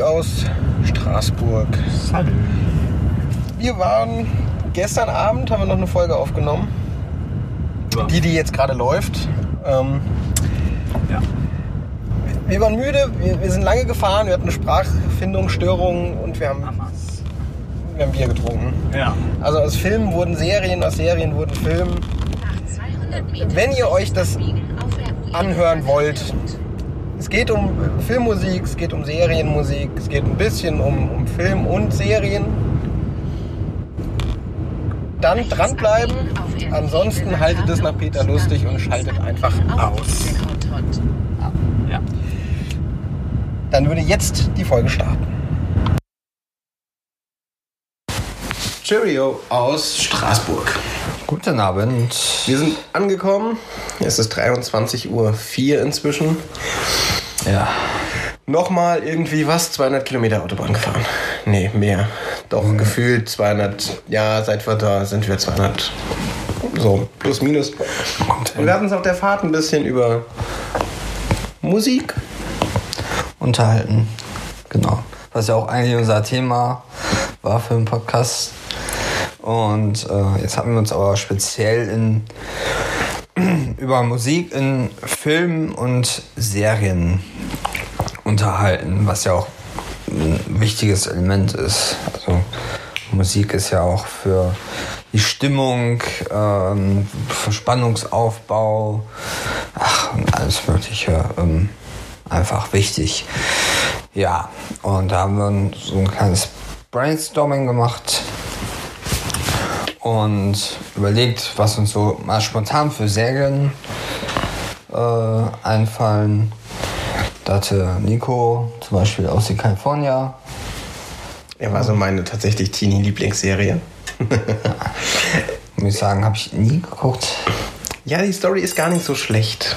aus Straßburg. Salü. Wir waren gestern Abend, haben wir noch eine Folge aufgenommen. Ja. Die, die jetzt gerade läuft. Ähm, Ja. wir waren müde, wir, wir sind lange gefahren, wir hatten eine Sprachfindungsstörung und wir haben, wir haben Bier getrunken. Ja. Also aus Filmen wurden Serien, aus Serien wurden Filme. Wenn ihr euch das anhören wollt, Es geht um Filmmusik, es geht um Serienmusik, es geht ein bisschen um, um Film und Serien. Dann dranbleiben. Ansonsten haltet es nach Peter lustig und schaltet einfach aus. Ja. Dann würde jetzt die Folge starten. Cheerio aus Straßburg. Guten Abend. Wir sind angekommen. Es ist 23.04 Uhr inzwischen. Ja, Nochmal irgendwie was? 200 Kilometer Autobahn gefahren. Nee, mehr. Doch, gefühlt 200. Ja, seit wir da sind wir 200. So, plus minus. Und wir hatten uns auf der Fahrt ein bisschen über Musik. unterhalten. Genau. Was ja auch eigentlich unser Thema war für den Podcast. Und äh, jetzt haben wir uns aber speziell in, über Musik in Filmen und Serien unterhalten, was ja auch ein wichtiges Element ist. Also Musik ist ja auch für die Stimmung, ähm, für Spannungsaufbau, ach, und alles Mögliche ähm, einfach wichtig. Ja, und da haben wir so ein kleines Brainstorming gemacht und überlegt, was uns so mal spontan für Serien äh, einfallen. Da hatte Nico zum Beispiel aus die California. Er war so meine tatsächlich Teenie-Lieblingsserie. Muss ich sagen, habe ich nie geguckt. Ja, die Story ist gar nicht so schlecht.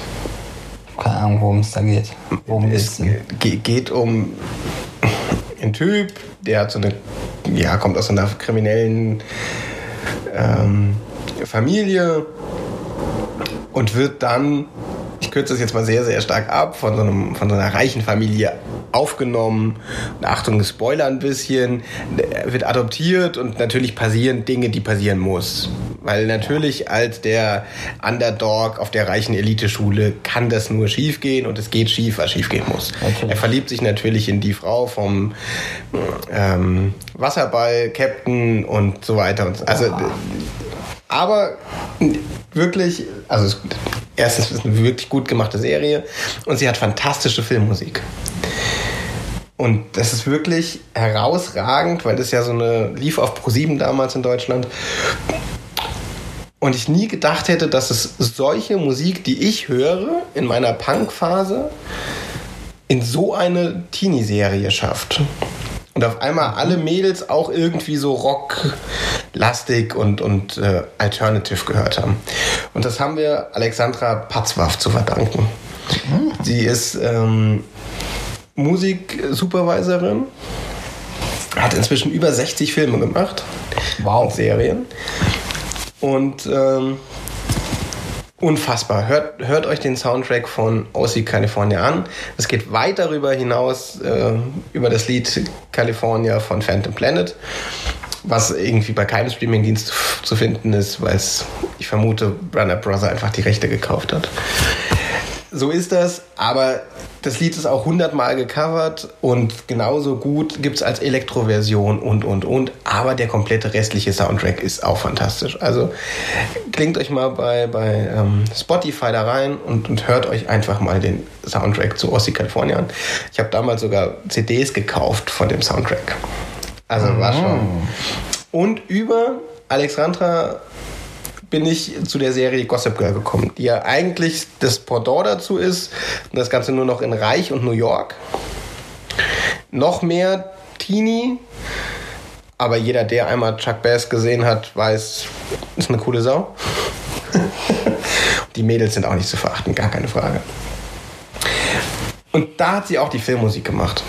Keine Ahnung, worum es da geht. Worum Es ge- geht um einen Typ, der hat so eine, ja, kommt aus einer kriminellen ähm, Familie und wird dann, ich kürze das jetzt mal sehr, sehr stark ab, von so, einem, von so einer reichen Familie aufgenommen. Und Achtung, Spoiler ein bisschen. Er wird adoptiert und natürlich passieren Dinge, die passieren muss. Weil natürlich als der Underdog auf der reichen Eliteschule kann das nur schief gehen und es geht schief, was schief gehen muss. Natürlich. Er verliebt sich natürlich in die Frau vom ähm, Wasserball-Captain und so weiter. Und, also, aber wirklich, also erstens ist es eine wirklich gut gemachte Serie und sie hat fantastische Filmmusik. Und das ist wirklich herausragend, weil das ja so eine lief auf Pro7 damals in Deutschland. Und ich nie gedacht hätte, dass es solche Musik, die ich höre in meiner Punk-Phase, in so eine Teenie-Serie schafft. Und auf einmal alle Mädels auch irgendwie so rocklastig und, und äh, alternative gehört haben. Und das haben wir Alexandra Patzwaff zu verdanken. Sie ist ähm, Musiksupervisorin, hat inzwischen über 60 Filme gemacht Wow. und Serien. Und ähm, unfassbar. Hört, hört euch den Soundtrack von OC California an. Es geht weit darüber hinaus, äh, über das Lied California von Phantom Planet, was irgendwie bei keinem Streamingdienst zu finden ist, weil es, ich vermute, Runner Brother einfach die Rechte gekauft hat. So ist das, aber das Lied ist auch hundertmal gecovert und genauso gut gibt es als Elektroversion und, und, und. Aber der komplette restliche Soundtrack ist auch fantastisch. Also klingt euch mal bei, bei ähm, Spotify da rein und, und hört euch einfach mal den Soundtrack zu Ossi California an. Ich habe damals sogar CDs gekauft von dem Soundtrack. Also war schon. Und über Alexandra bin ich zu der Serie Gossip Girl gekommen, die ja eigentlich das Pendant dazu ist und das Ganze nur noch in Reich und New York. Noch mehr Teenie, aber jeder, der einmal Chuck Bass gesehen hat, weiß, ist eine coole Sau. die Mädels sind auch nicht zu verachten, gar keine Frage. Und da hat sie auch die Filmmusik gemacht.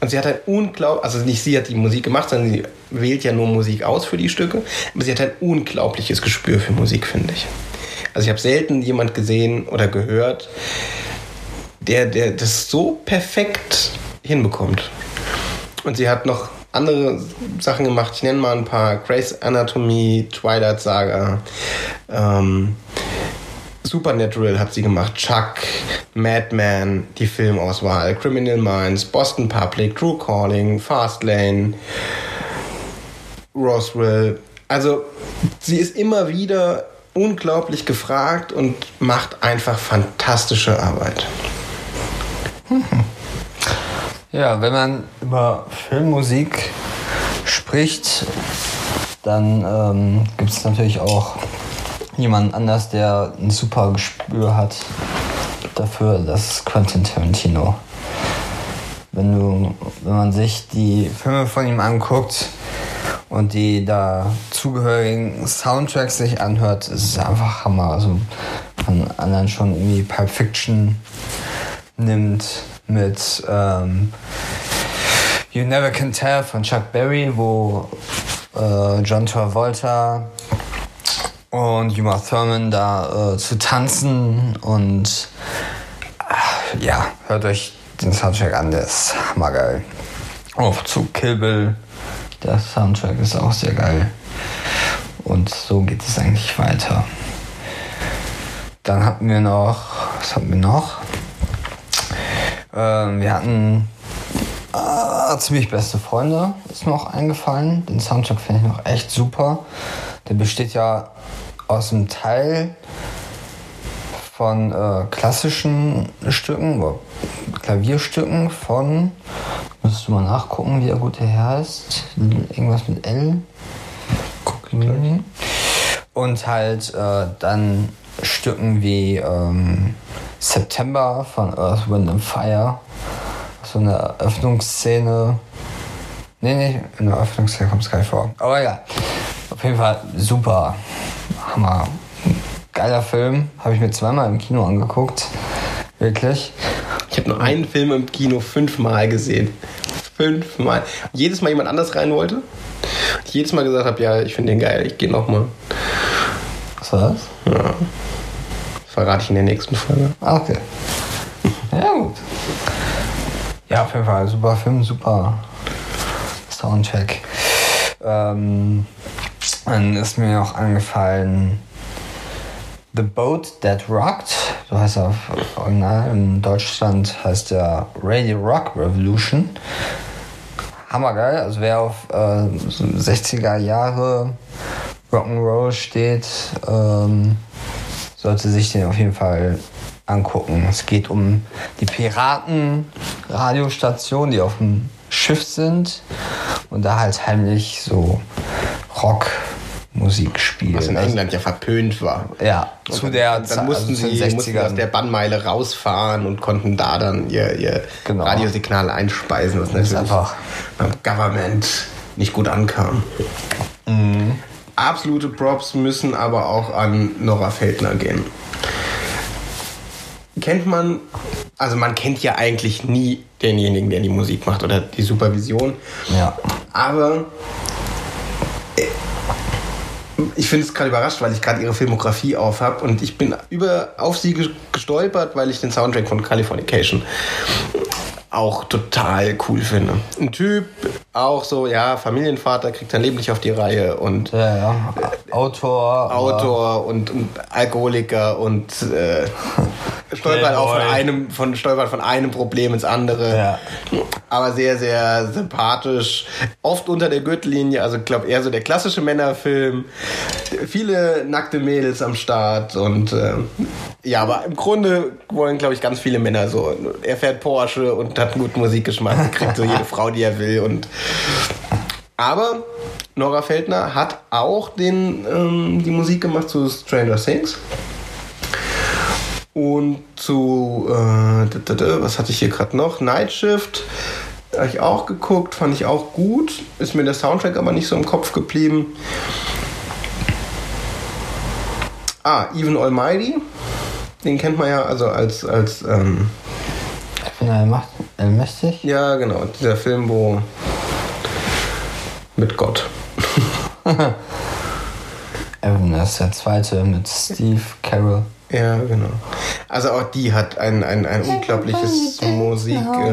Und sie hat ein unglaublich, also nicht sie hat die Musik gemacht, sondern sie wählt ja nur Musik aus für die Stücke. Aber sie hat ein unglaubliches Gespür für Musik, finde ich. Also ich habe selten jemand gesehen oder gehört, der, der das so perfekt hinbekommt. Und sie hat noch andere Sachen gemacht. Ich nenne mal ein paar. Grace Anatomy, Twilight Saga, ähm, Supernatural hat sie gemacht. Chuck, Madman, die Filmauswahl, Criminal Minds, Boston Public, True Calling, Fastlane, Roswell. Also sie ist immer wieder unglaublich gefragt und macht einfach fantastische Arbeit. Ja, wenn man über Filmmusik spricht, dann ähm, gibt es natürlich auch jemand anders, der ein super Gespür hat dafür, das ist Quentin Tarantino. Wenn du, wenn man sich die Filme von ihm anguckt und die da zugehörigen Soundtracks sich anhört, ist es einfach Hammer. Also von anderen schon irgendwie Pulp Fiction nimmt mit ähm, You Never Can Tell von Chuck Berry, wo äh, John Travolta und Uma Thurman da äh, zu tanzen und äh, ja, hört euch den Soundtrack an, der ist hammergeil. Auch zu Kill der Soundtrack ist auch sehr geil. Und so geht es eigentlich weiter. Dann hatten wir noch, was hatten wir noch? Ähm, wir hatten äh, ziemlich beste Freunde, ist mir auch eingefallen. Den Soundtrack finde ich noch echt super. Der besteht ja aus einem Teil von äh, klassischen Stücken, Klavierstücken von, müsstest du mal nachgucken, wie der gute Herr heißt. Irgendwas mit L. Guck gleich. Und halt äh, dann Stücken wie ähm, September von Earth, Wind and Fire. So eine Eröffnungsszene. Nee, nee, in der Eröffnungsszene kommt es gar nicht vor. Aber ja, auf jeden Fall super. Hammer. Geiler Film. Habe ich mir zweimal im Kino angeguckt. Wirklich. Ich habe nur einen Film im Kino fünfmal gesehen. Fünfmal. Jedes Mal jemand anders rein wollte. Und ich jedes Mal gesagt habe, ja, ich finde den geil, ich gehe nochmal. Was war das? Ja. Das verrate ich in der nächsten Folge. Ah, okay. Ja, gut. Ja, auf jeden Fall. Super Film, super Soundtrack. Ähm, dann ist mir noch angefallen The Boat That Rocked. So heißt er auf Original. In Deutschland heißt der Radio Rock Revolution. Hammergeil. Also wer auf äh, so 60er Jahre Rock'n'Roll steht, ähm, sollte sich den auf jeden Fall angucken. Es geht um die Piraten-Radiostationen, die auf dem Schiff sind und da halt heimlich so Rockmusik spielen. Was in Also, England ja verpönt war. ja, Und zu dann, der dann Zeit, mussten also sie mussten aus 60ern. der Bannmeile rausfahren und konnten da dann ihr, ihr Genau. Radiosignal einspeisen, was natürlich einfach beim Government nicht gut ankam. Mhm. Absolute Props müssen aber auch an Nora Feldner gehen. Kennt man, also man kennt ja eigentlich nie denjenigen, der die Musik macht oder die Supervision. ja. Aber ich finde es gerade überrascht, weil ich gerade ihre Filmografie auf habe und ich bin über auf sie ge- gestolpert, weil ich den Soundtrack von Californication auch total cool finde. Ein Typ, auch so, ja, Familienvater, kriegt sein Leben nicht auf die Reihe und Ja, ja. Autor. Autor und, und Alkoholiker und äh, stolpert auch von einem, von, stolpert von einem Problem ins andere. Ja. Aber sehr, sehr sympathisch. Oft unter der Gürtellinie, also ich glaube eher so der klassische Männerfilm. Viele nackte Mädels am Start und äh, ja, aber im Grunde wollen, glaube ich, ganz viele Männer so. Er fährt Porsche und hat einen guten Musikgeschmack, kriegt so jede Frau, die er will und aber Nora Feldner hat auch den, ähm, die Musik gemacht zu Stranger Things. Und zu, äh, was hatte ich hier gerade noch? Night Shift. Habe ich auch geguckt, fand ich auch gut. Ist mir der Soundtrack aber nicht so im Kopf geblieben. Ah, Even Almighty. Den kennt man ja also als, als ähm, Ich bin allmacht- allmächtig. ja genau, dieser Film, wo mit Gott. Evan, das ist der zweite mit Steve Carroll. Ja, genau. Also auch die hat ein, ein, ein unglaubliches Musik. Äh,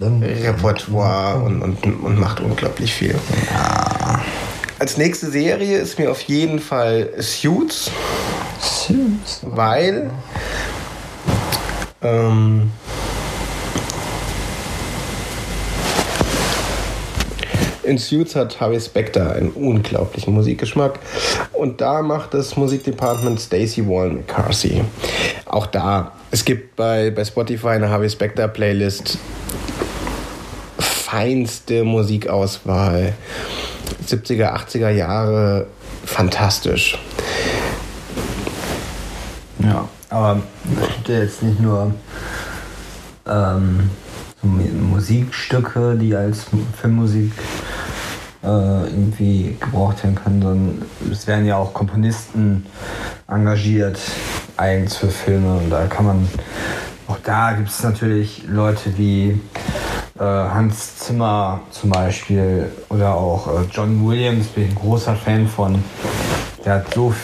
und, und, und macht unglaublich viel. Als nächste Serie ist mir auf jeden Fall Suits, Süß. weil ähm, in Suits hat Harvey Specter einen unglaublichen Musikgeschmack und da macht das Musikdepartment Stacey Warren McCarthy. Auch da, es gibt bei, bei Spotify eine Harvey Specter Playlist, feinste Musikauswahl, 70er, 80er Jahre, fantastisch. Ja, aber es gibt jetzt nicht nur ähm, Musikstücke, die als Filmmusik äh, irgendwie gebraucht werden können, sondern es werden ja auch Komponisten engagiert, eigens für Filme. Und da kann man, auch da gibt es natürlich Leute wie äh, Hans Zimmer zum Beispiel oder auch äh, John Williams, bin ich ein großer Fan von. Der hat so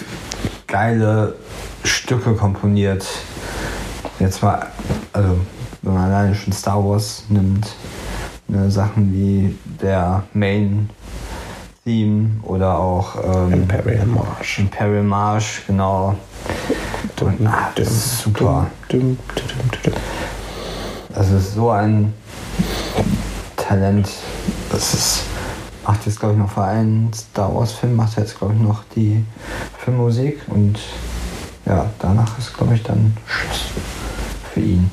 geile Stücke komponiert. Jetzt mal, also wenn man alleine schon Star Wars nimmt, ne, Sachen wie der Main Theme oder auch ähm, Imperial March. Imperial March, genau. Und, ah, das ist super. Das ist so ein Talent. Das ist, macht jetzt, glaube ich, noch für einen Star Wars-Film, macht jetzt, glaube ich, noch die Filmmusik und ja, danach ist, glaube ich, dann Schluss für ihn.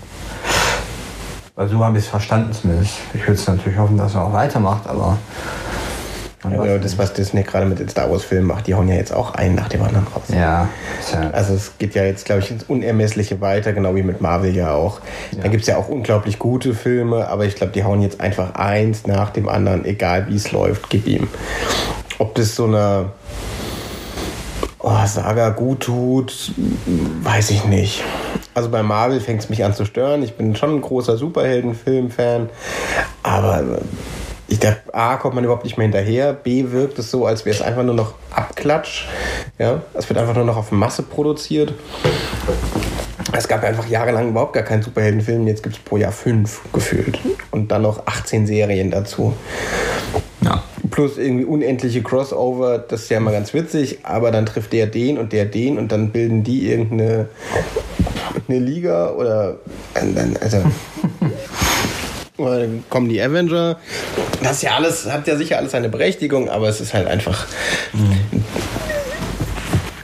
Also so habe ich es verstanden zumindest. Ich würde es natürlich hoffen, dass er auch weitermacht, aber. Ja, es das, was Disney gerade mit den Star Wars-Filmen macht, die hauen ja jetzt auch einen nach dem anderen raus. Ja, ja Also es geht ja jetzt, glaube ich, ins Unermessliche weiter, genau wie mit Marvel ja auch. Da gibt es ja auch unglaublich gute Filme, aber ich glaube, die hauen jetzt einfach eins nach dem anderen, egal wie es läuft, gib ihm. Ob das so eine oh, Saga gut tut, weiß ich nicht. Also bei Marvel fängt es mich an zu stören. Ich bin schon ein großer Superheldenfilm-Fan, aber ich dachte, A, kommt man überhaupt nicht mehr hinterher, B, wirkt es so, als wäre es einfach nur noch Abklatsch. Ja, es wird einfach nur noch auf Masse produziert. Es gab einfach jahrelang überhaupt gar keinen Superheldenfilm, jetzt gibt es pro Jahr fünf gefühlt. Und dann noch 18 Serien dazu. ja. Plus irgendwie unendliche Crossover, das ist ja immer ganz witzig, aber dann trifft der den und der den und dann bilden die irgendeine eine Liga oder also oder dann kommen die Avenger. Das ist ja alles, hat ja sicher alles seine Berechtigung, aber es ist halt einfach.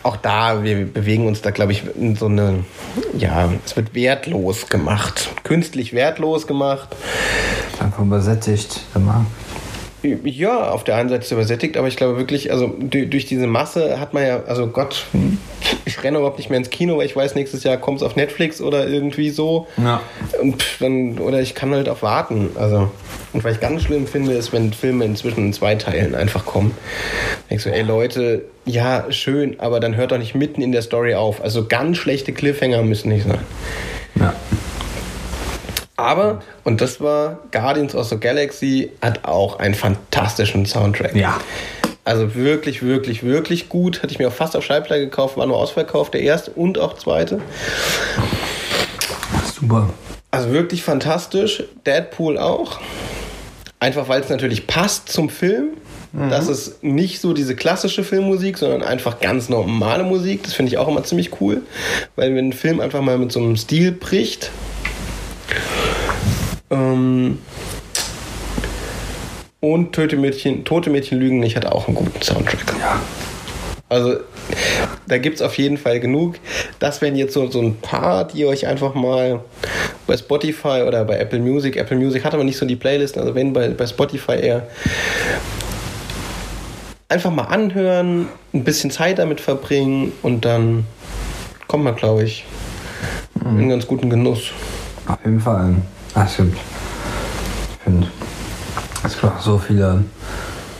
Auch da, wir bewegen uns da, glaube ich, in so eine, ja, es wird wertlos gemacht, künstlich wertlos gemacht. Einfach übersättigt, Markt. Ja, auf der einen Seite ist er übersättigt, aber ich glaube wirklich, also du- durch diese Masse hat man ja, also Gott, ich renne überhaupt nicht mehr ins Kino, weil ich weiß, nächstes Jahr kommt es auf Netflix oder irgendwie so. Ja. Und pff, dann, oder ich kann halt auch warten. Also, und was ich ganz schlimm finde, ist, wenn Filme inzwischen in zwei Teilen einfach kommen. Denkst du, ey Leute, ja, schön, aber dann hört doch nicht mitten in der Story auf. Also ganz schlechte Cliffhanger müssen nicht sein. Ja. Aber, und das war Guardians of the Galaxy, hat auch einen fantastischen Soundtrack. Ja. Also wirklich, wirklich, wirklich gut. Hatte ich mir auch fast auf Schallplatte gekauft, war nur ausverkauft, der erste und auch zweite. Super. Also wirklich fantastisch. Deadpool auch. Einfach weil es natürlich passt zum Film. Das ist nicht so diese klassische Filmmusik, sondern einfach ganz normale Musik. Das finde ich auch immer ziemlich cool. Weil wenn ein Film einfach mal mit so einem Stil bricht. Ähm und Tote Mädchen, Tote Mädchen lügen nicht hat auch einen guten Soundtrack. Ja. Also da gibt es auf jeden Fall genug. Das wären jetzt so, so ein paar, die ihr euch einfach mal bei Spotify oder bei Apple Music, Apple Music hat aber nicht so die Playlist, also wenn bei, bei Spotify eher einfach mal anhören, ein bisschen Zeit damit verbringen und dann kommt man, glaube ich, in einen ganz guten Genuss. Auf jeden Fall. Es gibt. Ich finde. Es gibt auch so viele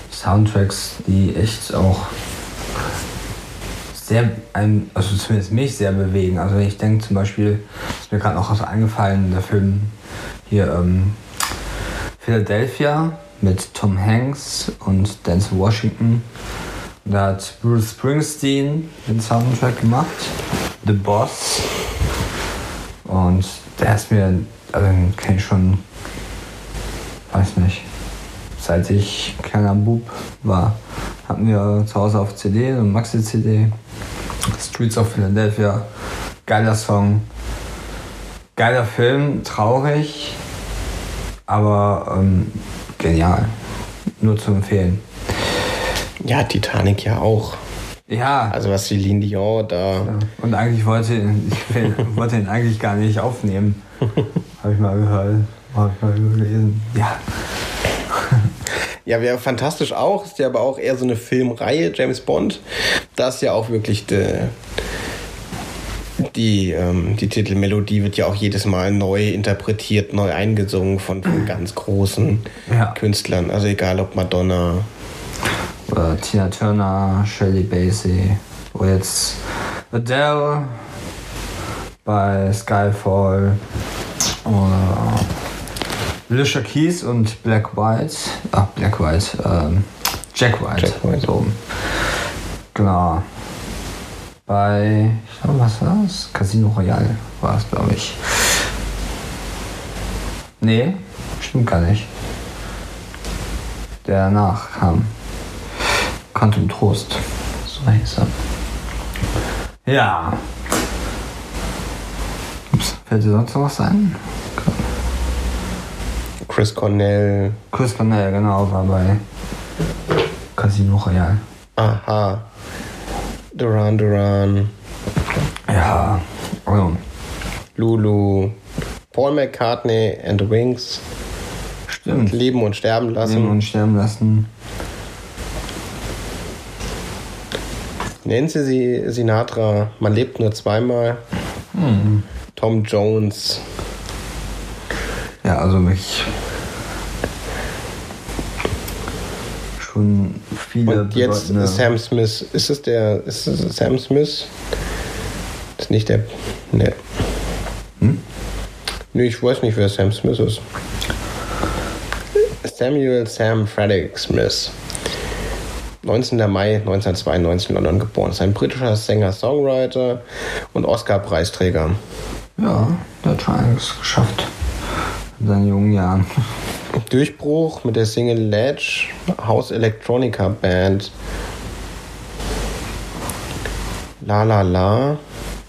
Soundtracks, die echt auch sehr, also zumindest mich sehr bewegen. Also ich denke zum Beispiel, ist mir gerade noch was eingefallen, der Film hier ähm, Philadelphia mit Tom Hanks und Denzel Washington. Da hat Bruce Springsteen den Soundtrack gemacht, The Boss. Und der ist mir, also den kenne ich schon weiß nicht, seit ich kleiner Bub war, hatten wir zu Hause auf CD, eine Maxi-CD, Streets of Philadelphia, geiler Song, geiler Film, traurig, aber ähm, genial, nur zu empfehlen. Ja, Titanic ja auch. Ja, Also was Celine Dion da. und eigentlich wollte ich will- wollte ihn eigentlich gar nicht aufnehmen, habe ich mal gehört, habe ich mal gelesen. Ja, Ja, wäre fantastisch auch. Ist ja aber auch eher so eine Filmreihe, James Bond. Das ist ja auch wirklich de, die, ähm, die Titelmelodie wird ja auch jedes Mal neu interpretiert, neu eingesungen von, von ganz großen Ja. Künstlern. Also egal ob Madonna. oder Tina Turner, Shirley Bassey, oder jetzt Adele bei Skyfall oder Alicia Keys und Black White, ah Black White, ähm, Jack White, Jack White. so. Genau. Bei, ich glaube, was war das? Casino Royale war es, glaube ich. Nee, stimmt gar nicht. Der danach kam. Quantum Trost. So hieß er. Ja. Ups, fällt dir sonst noch was ein? Chris Cornell. Chris Cornell, genau, war bei Casino Royale. Aha. Duran Duran. Ja, also, Lulu. Paul McCartney and the Wings. stimmt. Leben und sterben lassen. Leben und sterben lassen. Nancy Sie- Sinatra, man lebt nur zweimal. Hm. Tom Jones, Ja, also wirklich schon viele und jetzt bedeutende- Sam Smith. Ist es der, ist es Sam Smith? Ist nicht der, ne. Hm? Nee, ich weiß nicht, wer Sam Smith ist. Samuel Sam Frederick Smith. 19. Mai 1992 in London geboren. Ist ein britischer Sänger, Songwriter und Oscar-Preisträger. Ja, der hat schon einiges geschafft. In seinen jungen Jahren. Durchbruch mit der Single Ledge, House Electronica Band. La La La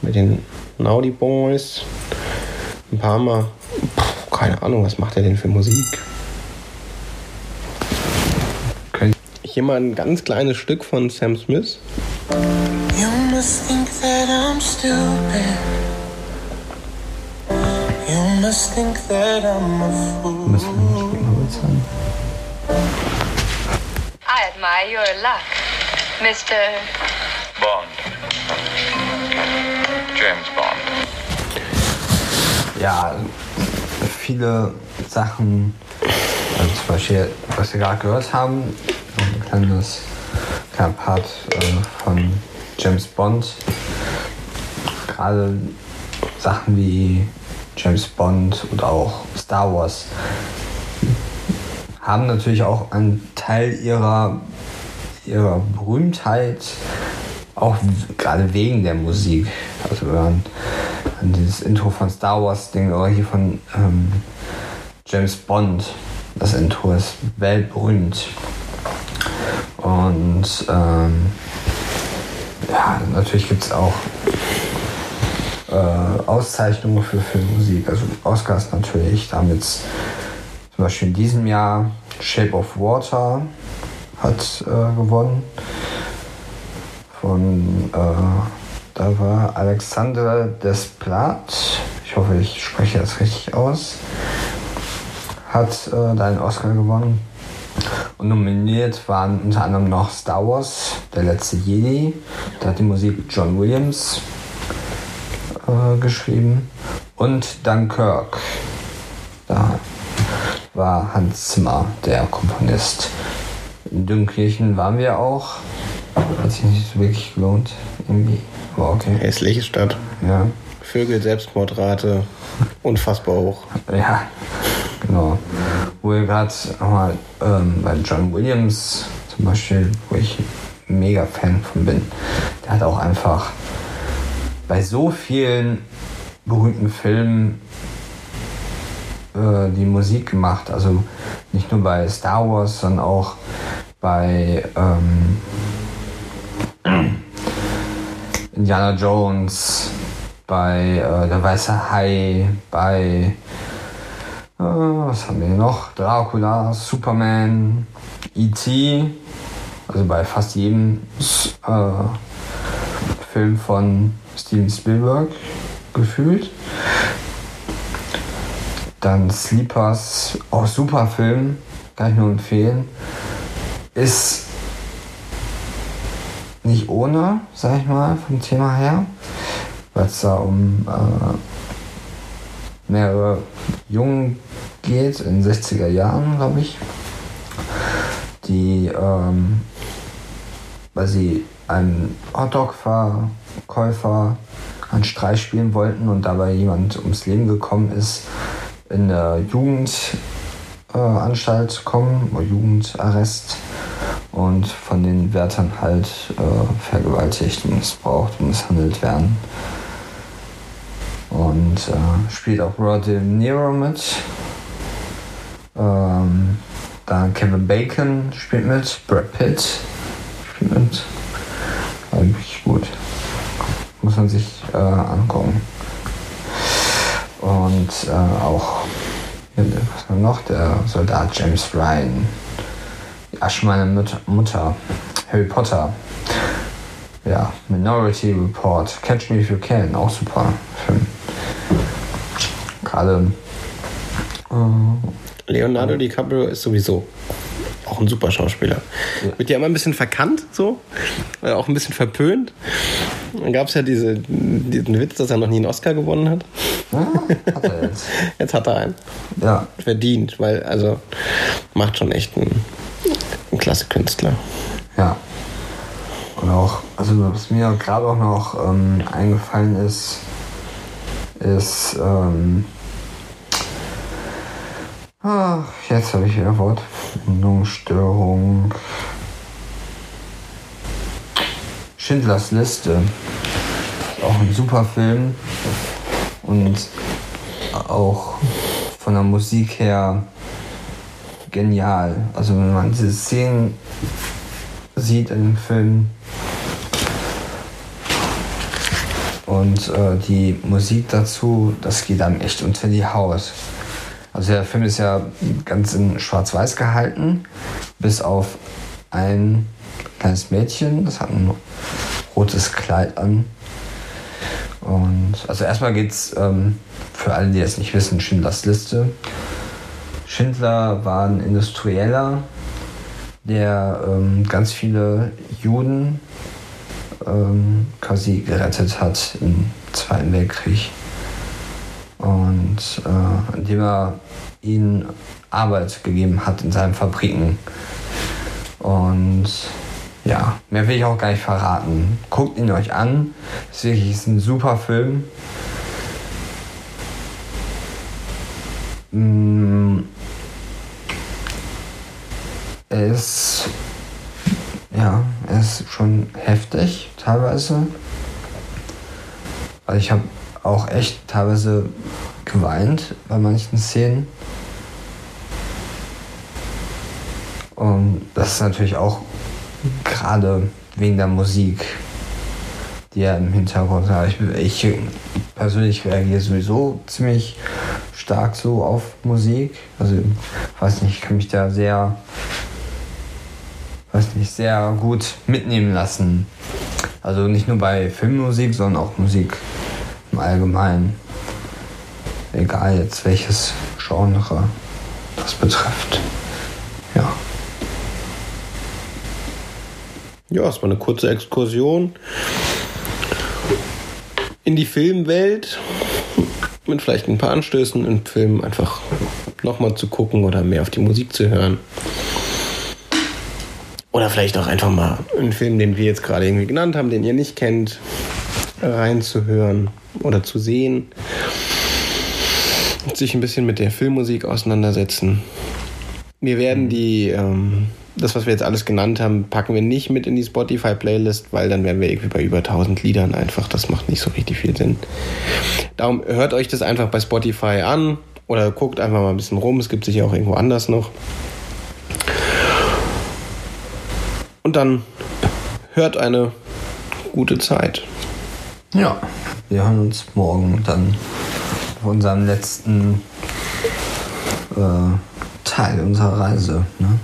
mit den Naudi Boys. Ein paar Mal. Puh, keine Ahnung, was macht er denn für Musik? Okay. Hier mal ein ganz kleines Stück von Sam Smith. You must think that I'm stupid. Must think that I'm a fool. Müssen wir nicht bezahlen. I admire your luck, Mr. Bond. James Bond. Ja, viele Sachen, also zum Beispiel, was wir gerade gehört haben, ein kleines, kleiner Part äh, von James Bond. Gerade Sachen wie James Bond oder auch Star Wars haben natürlich auch einen Teil ihrer, ihrer Berühmtheit, auch gerade wegen der Musik. Also wenn man an dieses Intro von Star Wars denkt oder hier von ähm, James Bond, das Intro ist weltberühmt. Und ähm, ja, natürlich gibt es auch äh, Auszeichnungen für Filmmusik, also Oscars natürlich. Damit zum Beispiel in diesem Jahr Shape of Water hat äh, gewonnen. Von, äh, da war Alexander Desplat, ich hoffe, ich spreche das richtig aus, hat äh, da einen Oscar gewonnen. Und nominiert waren unter anderem noch Star Wars, Der letzte Jedi, da hat die Musik John Williams äh, geschrieben. Und Dunkirk, da war Hans Zimmer, der Komponist. In Dünkirchen waren wir auch. Hat sich nicht so wirklich gelohnt, irgendwie. Aber okay. Hässliche Stadt. Ja. Vögel, Selbstmordrate, unfassbar hoch. Ja, genau. Wo wir gerade nochmal ähm, bei John Williams zum Beispiel, wo ich mega Fan von bin, der hat auch einfach bei so vielen berühmten Filmen äh, die Musik gemacht. Also nicht nur bei Star Wars, sondern auch bei ähm, Indiana Jones, bei äh, Der Weiße Hai, bei äh, was haben wir noch? Dracula, Superman, E.T., also bei fast jedem äh, Film von Steven Spielberg gefühlt. Dann Sleepers, auch super Film, kann ich nur empfehlen. Ist nicht ohne, sag ich mal, vom Thema her, weil es da um äh, mehrere Jungen geht, in den 60er Jahren, glaube ich, die, ähm, weil sie einen Hotdog-Verkäufer an Streich spielen wollten und dabei jemand ums Leben gekommen ist, in der Jugendanstalt äh, kommen, Jugendarrest und von den Wärtern halt äh, vergewaltigt, missbraucht und misshandelt werden. Und äh, spielt auch Rod De Niro mit. Ähm, dann Kevin Bacon spielt mit, Brad Pitt spielt mit. Wirklich gut. Muss man sich äh, angucken. Und äh, auch, was war noch? Der Soldat James Ryan. Die Asche meiner Mut Mutter. Harry Potter. Ja, Minority Report. Catch Me If You Can. Auch super Film. Gerade. Äh, Leonardo DiCaprio ist sowieso auch ein super Schauspieler. Ja. Wird ja immer ein bisschen verkannt, so, äh, auch ein bisschen verpönt. Dann gab es ja diese, diesen Witz, dass er noch nie einen Oscar gewonnen hat. ja, hat er jetzt. Jetzt hat er einen. Ja, Verdient, weil, also, macht schon echt einen, einen klasse Künstler. Ja. Und auch, also was mir gerade auch noch ähm, eingefallen ist, ist, ähm, ach, jetzt habe ich wieder Wort. Bindungsstörung. Schindlers Liste. Ist auch ein super Film. Und auch von der Musik her genial. Also wenn man diese Szenen sieht in dem Film und äh, die Musik dazu, das geht einem echt unter die Haut. Also der Film ist ja ganz in Schwarz-Weiß gehalten, bis auf ein kleines Mädchen, das hat ein rotes Kleid an. Und also erstmal geht's ähm, für alle, die es nicht wissen, Schindlers Liste. Schindler war ein Industrieller, der ähm, ganz viele Juden ähm, quasi gerettet hat im Zweiten Weltkrieg. Und äh, indem er ihnen Arbeit gegeben hat in seinen Fabriken. Und ja, mehr will ich auch gar nicht verraten. Guckt ihn euch an. Wirklich ist ein super Film. Mm, ist ja, er ist schon heftig teilweise. Also ich habe auch echt teilweise geweint bei manchen Szenen. Und das ist natürlich auch gerade wegen der Musik, die er im Hintergrund hat. Ich, ich persönlich reagiere sowieso ziemlich stark so auf Musik. Also, weiß nicht, ich kann mich da sehr, weiß nicht, sehr gut mitnehmen lassen. Also nicht nur bei Filmmusik, sondern auch Musik im Allgemeinen. Egal jetzt welches Genre das betrifft. Ja, es war eine kurze Exkursion in die Filmwelt mit vielleicht ein paar Anstößen im Film einfach nochmal zu gucken oder mehr auf die Musik zu hören. Oder vielleicht auch einfach mal einen Film, den wir jetzt gerade irgendwie genannt haben, den ihr nicht kennt, reinzuhören oder zu sehen. Und sich ein bisschen mit der Filmmusik auseinandersetzen. Wir werden die, ähm, das, was wir jetzt alles genannt haben, packen wir nicht mit in die Spotify-Playlist, weil dann wären wir irgendwie bei über 1000 Liedern einfach. Das macht nicht so richtig viel Sinn. Darum hört euch das einfach bei Spotify an Oder guckt einfach mal ein bisschen rum. Es gibt sicher auch irgendwo anders noch. Und dann hört eine gute Zeit. Ja, wir hören uns morgen dann auf unserem letzten äh, Teil unserer Reise. Ne?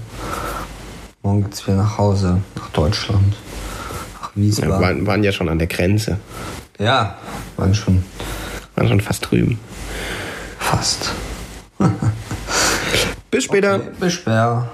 Morgen geht's wieder nach Hause, nach Deutschland, nach Wir Wiesbaden. waren, waren ja schon an der Grenze. Ja, waren schon Waren schon fast drüben. fast. Bis später. Bis später.